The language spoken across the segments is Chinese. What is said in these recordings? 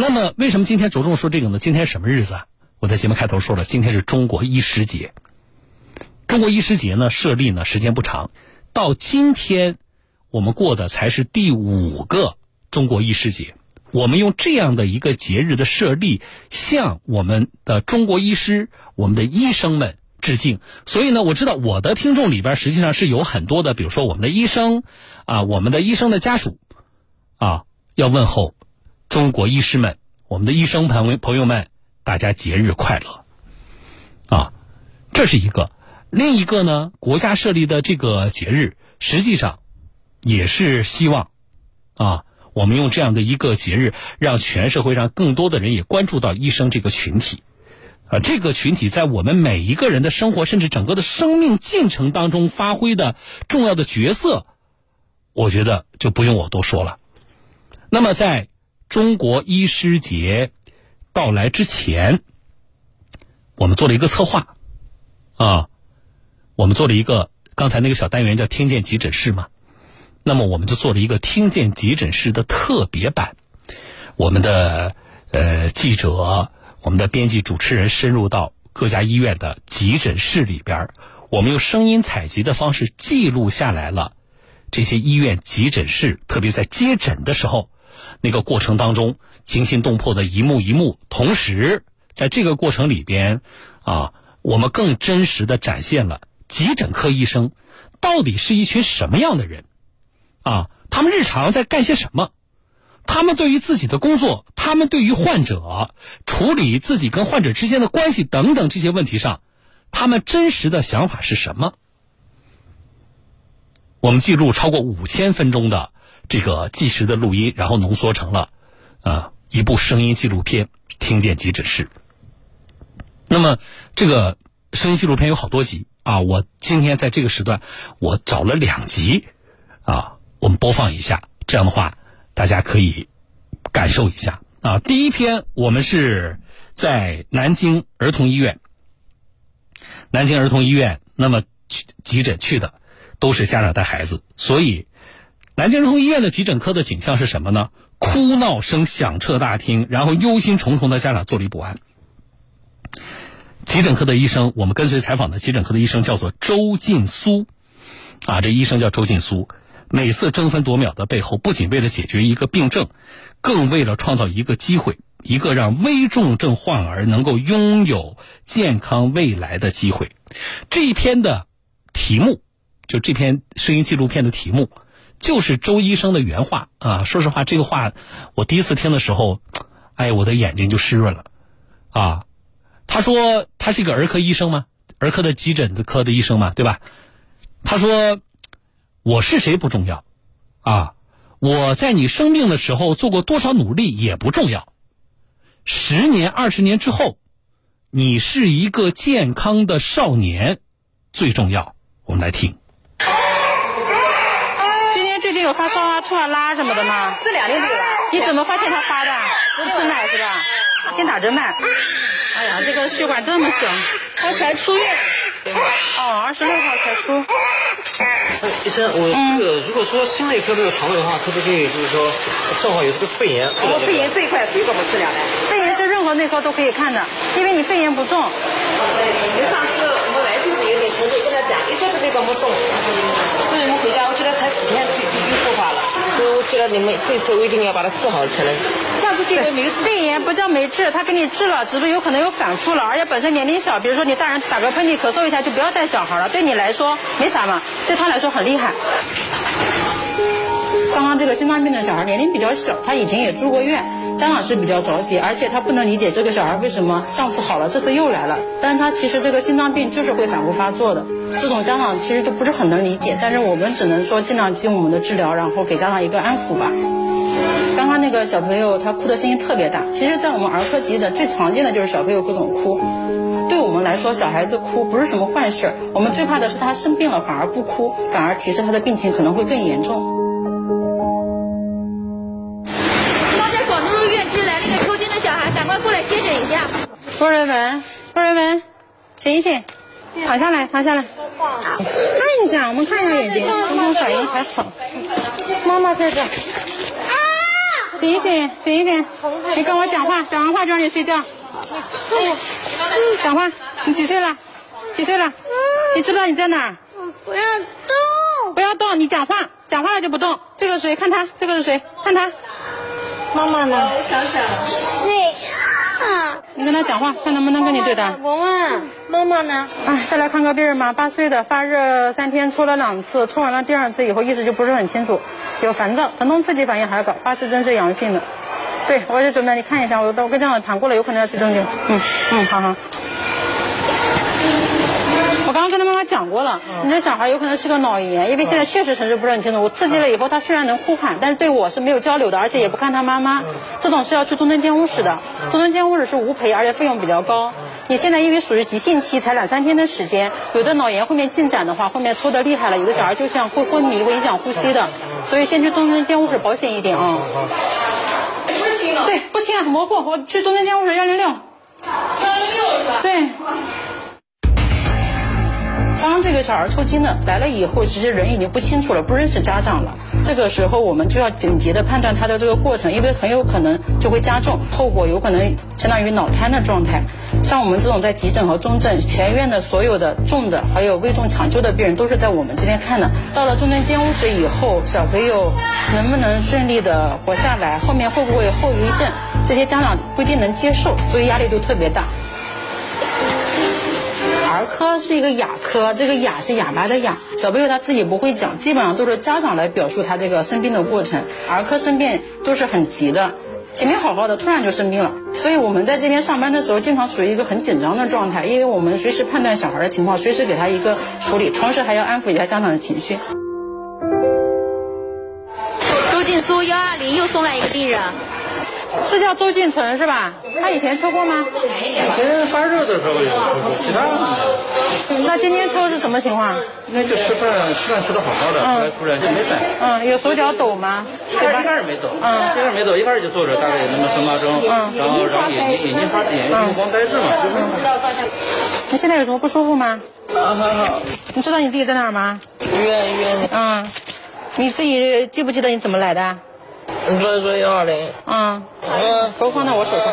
那么，为什么今天着重说这个呢？今天什么日子啊？我在节目开头说了，今天是中国医师节。中国医师节呢，设立呢时间不长，到今天我们过的才是第五个中国医师节。我们用这样的一个节日的设立，向我们的中国医师、我们的医生们致敬。所以呢，我知道我的听众里边实际上是有很多的，比如说我们的医生啊，我们的医生的家属啊，要问候。中国医师们，我们的医生朋友朋友们，大家节日快乐！啊，这是一个。另一个呢，国家设立的这个节日，实际上也是希望啊，我们用这样的一个节日，让全社会上更多的人也关注到医生这个群体。啊，这个群体在我们每一个人的生活，甚至整个的生命进程当中发挥的重要的角色，我觉得就不用我多说了。那么在。中国医师节到来之前，我们做了一个策划，啊，我们做了一个刚才那个小单元叫“听见急诊室”嘛，那么我们就做了一个“听见急诊室”的特别版。我们的呃记者，我们的编辑、主持人深入到各家医院的急诊室里边，我们用声音采集的方式记录下来了这些医院急诊室，特别在接诊的时候。那个过程当中惊心动魄的一幕一幕，同时在这个过程里边，啊，我们更真实的展现了急诊科医生到底是一群什么样的人，啊，他们日常在干些什么，他们对于自己的工作，他们对于患者处理自己跟患者之间的关系等等这些问题上，他们真实的想法是什么？我们记录超过五千分钟的。这个即时的录音，然后浓缩成了啊一部声音纪录片《听见急诊室》。那么这个声音纪录片有好多集啊，我今天在这个时段我找了两集啊，我们播放一下，这样的话大家可以感受一下啊。第一篇我们是在南京儿童医院，南京儿童医院，那么去急诊去的都是家长带孩子，所以。南京儿童医院的急诊科的景象是什么呢？哭闹声响彻大厅，然后忧心忡忡的家长坐立不安。急诊科的医生，我们跟随采访的急诊科的医生叫做周劲苏，啊，这医生叫周劲苏。每次争分夺秒的背后，不仅为了解决一个病症，更为了创造一个机会，一个让危重症患儿能够拥有健康未来的机会。这一篇的题目，就这篇声音纪录片的题目。就是周医生的原话啊！说实话，这个话我第一次听的时候，哎，我的眼睛就湿润了啊！他说他是一个儿科医生吗？儿科的急诊的科的医生嘛，对吧？他说我是谁不重要啊！我在你生病的时候做过多少努力也不重要。十年、二十年之后，你是一个健康的少年最重要。我们来听。有发烧啊、吐啊、拉什么的吗？这两天都有。你怎么发现他发的？不吃奶是吧？先打针脉。哎呀，这个血管这么小，他才出院。哦，二十六号才出。医生，我这个如果说心内科这个肠胃的话，可不可以就是说正好有这个肺炎？我肺炎这一块属于怎么治疗的？肺炎是任何内科都可以看的，因为你肺炎不重。你上次就是有点疼痛，跟他讲，一直都没怎么动。所以我们回家，我觉得才几天就就就复发了。所以我觉得你们这次我一定要把它治好才能。上次这个没肺炎不叫没治，他给你治了，只不过有可能有反复了，而且本身年龄小，比如说你大人打个喷嚏、咳嗽一下，就不要带小孩了。对你来说没啥嘛，对他来说很厉害。刚刚这个心脏病的小孩年龄比较小，他以前也住过院，家长是比较着急，而且他不能理解这个小孩为什么上次好了，这次又来了。但是他其实这个心脏病就是会反复发作的，这种家长其实都不是很能理解。但是我们只能说尽量尽我们的治疗，然后给家长一个安抚吧。刚刚那个小朋友他哭的声音特别大，其实，在我们儿科急诊最常见的就是小朋友各种哭。对我们来说，小孩子哭不是什么坏事，我们最怕的是他生病了反而不哭，反而提示他的病情可能会更严重。工人们，工人们，醒一醒，躺下来，躺下来，看一下，我们看一下眼睛，刚刚反应还好。妈妈在这。啊！醒一醒，醒一醒！你跟我讲话，讲完话就让你睡觉。讲话，你几岁了？几岁了？你知不知道你在哪儿？不要动！不要动！你讲话，讲话了就不动。这个谁？看他，这个是谁？看他。妈妈呢？谁啊？你跟他讲话，看能不能跟你对答。文文，妈妈呢？哎，再来看个病人吧，八岁的，发热三天，抽了两次，抽完了第二次以后意识就不是很清楚，有烦躁，疼痛刺激反应还高，八十针是阳性的。对，我也准备你看一下，我我跟家长谈过了，有可能要去针灸。嗯嗯，好好。我刚刚跟他妈妈讲过了，你这小孩有可能是个脑炎，因为现在确实神志不是很清楚。我刺激了以后，他虽然能呼喊，但是对我是没有交流的，而且也不看他妈妈。这种是要去重症监护室的，重症监护室是无赔，而且费用比较高。你现在因为属于急性期，才两三天的时间，有的脑炎后面进展的话，后面抽的厉害了，有的小孩就像会昏迷，会影响呼吸的，所以先去重症监护室保险一点啊。对，不轻啊，模糊。我去中正监护室幺零六。幺零六是吧？对。刚这个小孩抽筋了来了以后，其实人已经不清楚了，不认识家长了。这个时候我们就要紧急的判断他的这个过程，因为很有可能就会加重，后果有可能相当于脑瘫的状态。像我们这种在急诊和重症全院的所有的重的还有危重抢救的病人，都是在我们这边看的。到了重症监护室以后，小朋友能不能顺利的活下来，后面会不会有后遗症，这些家长不一定能接受，所以压力都特别大。儿科是一个哑科，这个哑是哑巴的哑。小朋友他自己不会讲，基本上都是家长来表述他这个生病的过程。儿科生病都是很急的，前面好好的，突然就生病了。所以我们在这边上班的时候，经常处于一个很紧张的状态，因为我们随时判断小孩的情况，随时给他一个处理，同时还要安抚一下家长的情绪。周静苏幺二零又送来一个病人，是叫周俊成是吧？他以前抽过吗？以前发热的时候有抽过，其他的没有。那今天抽是什么情况？那就吃饭吃饭吃的好好的，后来突然就没反应。嗯，有手脚抖吗？一开一开始没抖，嗯，一开始没抖，一开始就坐着，大概有那么三八钟，嗯，然后然后眼睛眼睛发眼睛光呆滞嘛，就是。你现在有什么不舒服吗？啊，还好。你知道你自己在哪儿吗？医院医院，嗯，你自己记不记得你怎么来的？你说说幺二零。嗯，嗯，头放在我手上，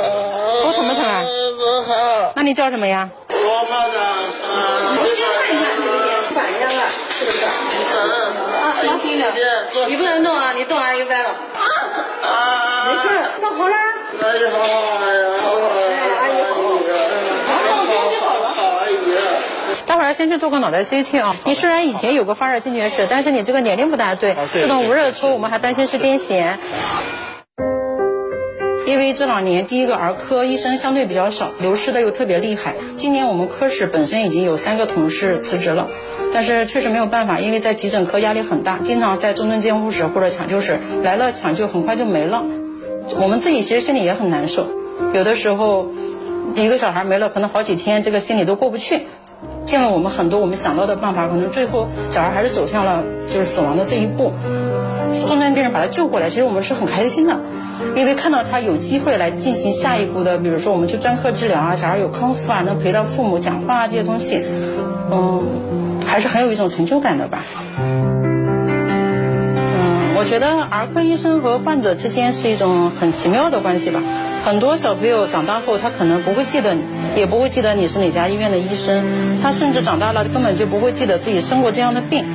头疼不疼啊？不疼。那你叫什么呀？我怕的，嗯。我先看一看这边反应了，是不是？嗯。啊，放心的。你不能动啊，你动啊又歪了。啊。没事，弄好了。阿姨好，好好，阿姨好。好阿姨。待会儿先去做个脑袋 CT 啊！你虽然以前有过发热惊厥史，但是你这个年龄不大对，这种无热抽我们还担心是癫痫。因为这两年第一个儿科医生相对比较少，流失的又特别厉害。今年我们科室本身已经有三个同事辞职了，但是确实没有办法，因为在急诊科压力很大，经常在重症监护室或者抢救室来了抢救很快就没了。我们自己其实心里也很难受，有的时候一个小孩没了，可能好几天这个心里都过不去。尽了我们很多我们想到的办法，可能最后小孩还是走向了就是死亡的这一步。重症病人把他救过来，其实我们是很开心的，因为看到他有机会来进行下一步的，比如说我们去专科治疗啊，小孩有康复啊，能陪到父母讲话啊这些东西，嗯，还是很有一种成就感的吧。觉得儿科医生和患者之间是一种很奇妙的关系吧。很多小朋友长大后，他可能不会记得你，也不会记得你是哪家医院的医生，他甚至长大了根本就不会记得自己生过这样的病。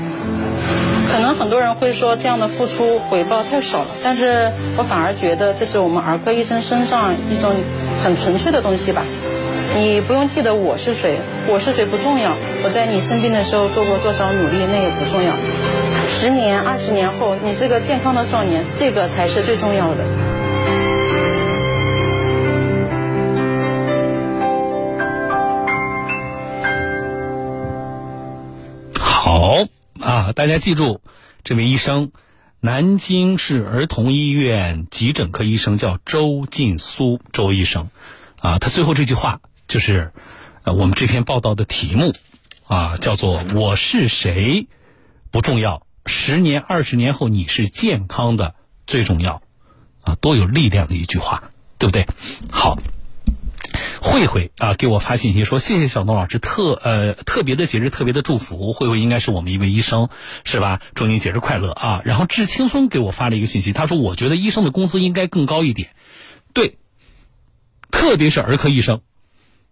可能很多人会说这样的付出回报太少了，但是我反而觉得这是我们儿科医生身上一种很纯粹的东西吧。你不用记得我是谁，我是谁不重要，我在你生病的时候做过多少努力那也不重要。十年、二十年后，你是个健康的少年，这个才是最重要的。好啊，大家记住，这位医生，南京市儿童医院急诊科医生叫周劲苏，周医生，啊，他最后这句话就是，呃，我们这篇报道的题目，啊，叫做“我是谁不重要，十年、二十年后你是健康的最重要”，啊，多有力量的一句话，对不对？好。慧慧啊，给我发信息说：“谢谢小东老师特呃特别的节日特别的祝福。”慧慧应该是我们一位医生，是吧？祝您节日快乐啊！然后志青松给我发了一个信息，他说：“我觉得医生的工资应该更高一点。”对，特别是儿科医生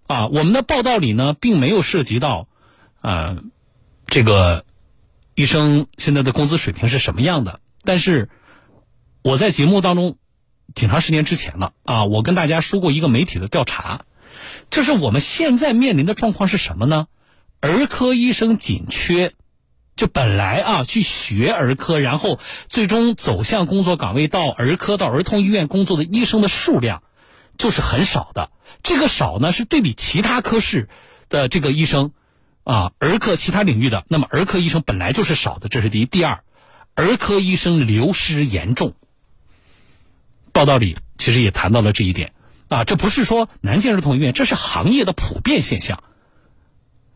啊，我们的报道里呢并没有涉及到啊这个医生现在的工资水平是什么样的，但是我在节目当中挺长时间之前了啊，我跟大家说过一个媒体的调查。就是我们现在面临的状况是什么呢？儿科医生紧缺，就本来啊去学儿科，然后最终走向工作岗位到儿科到儿童医院工作的医生的数量就是很少的。这个少呢是对比其他科室的这个医生啊，儿科其他领域的，那么儿科医生本来就是少的，这是第一。第二，儿科医生流失严重。报道里其实也谈到了这一点。啊，这不是说南京儿童医院，这是行业的普遍现象。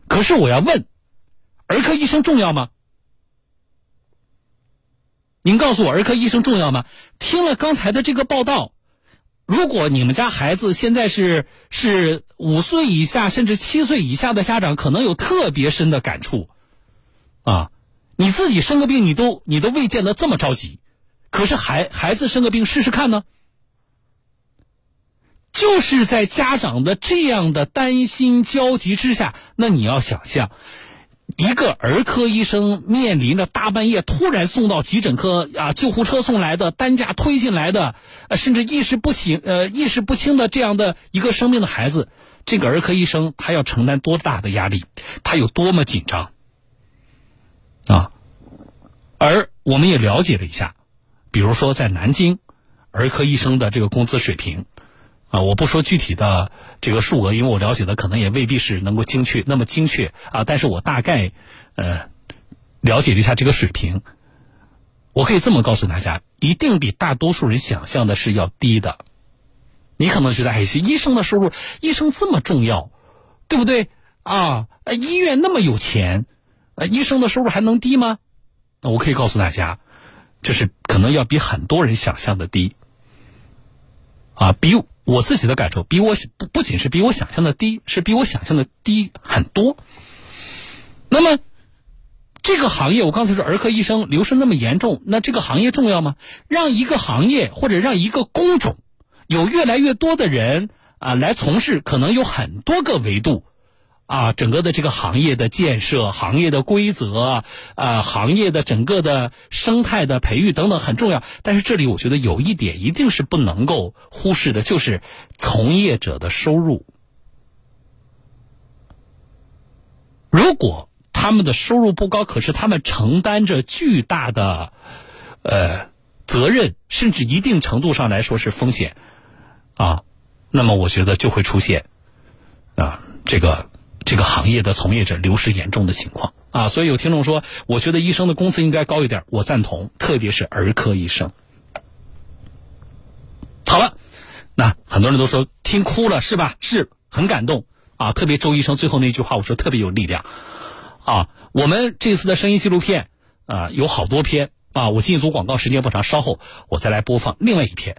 可是我要问，儿科医生重要吗？您告诉我，儿科医生重要吗？听了刚才的这个报道，如果你们家孩子现在是是五岁以下，甚至七岁以下的家长，可能有特别深的感触。啊，你自己生个病，你都你都未见得这么着急，可是孩孩子生个病试试看呢？就是在家长的这样的担心焦急之下，那你要想象，一个儿科医生面临着大半夜突然送到急诊科啊，救护车送来的，担架推进来的，甚至意识不醒呃意识不清的这样的一个生病的孩子，这个儿科医生他要承担多大的压力，他有多么紧张啊！而我们也了解了一下，比如说在南京，儿科医生的这个工资水平。啊，我不说具体的这个数额，因为我了解的可能也未必是能够精确那么精确啊。但是我大概呃了解了一下这个水平，我可以这么告诉大家，一定比大多数人想象的是要低的。你可能觉得，哎，医生的收入，医生这么重要，对不对啊？医院那么有钱，呃，医生的收入还能低吗？那我可以告诉大家，就是可能要比很多人想象的低啊，比。我自己的感受比我不不仅是比我想象的低，是比我想象的低很多。那么，这个行业我刚才说儿科医生流失那么严重，那这个行业重要吗？让一个行业或者让一个工种有越来越多的人啊来从事，可能有很多个维度。啊，整个的这个行业的建设、行业的规则、啊，行业的整个的生态的培育等等很重要。但是这里我觉得有一点一定是不能够忽视的，就是从业者的收入。如果他们的收入不高，可是他们承担着巨大的呃责任，甚至一定程度上来说是风险啊，那么我觉得就会出现啊这个。这个行业的从业者流失严重的情况啊，所以有听众说，我觉得医生的工资应该高一点，我赞同，特别是儿科医生。好了，那很多人都说听哭了是吧？是很感动啊，特别周医生最后那句话，我说特别有力量啊。我们这次的声音纪录片啊有好多篇啊，我进一组广告时间不长，稍后我再来播放另外一篇。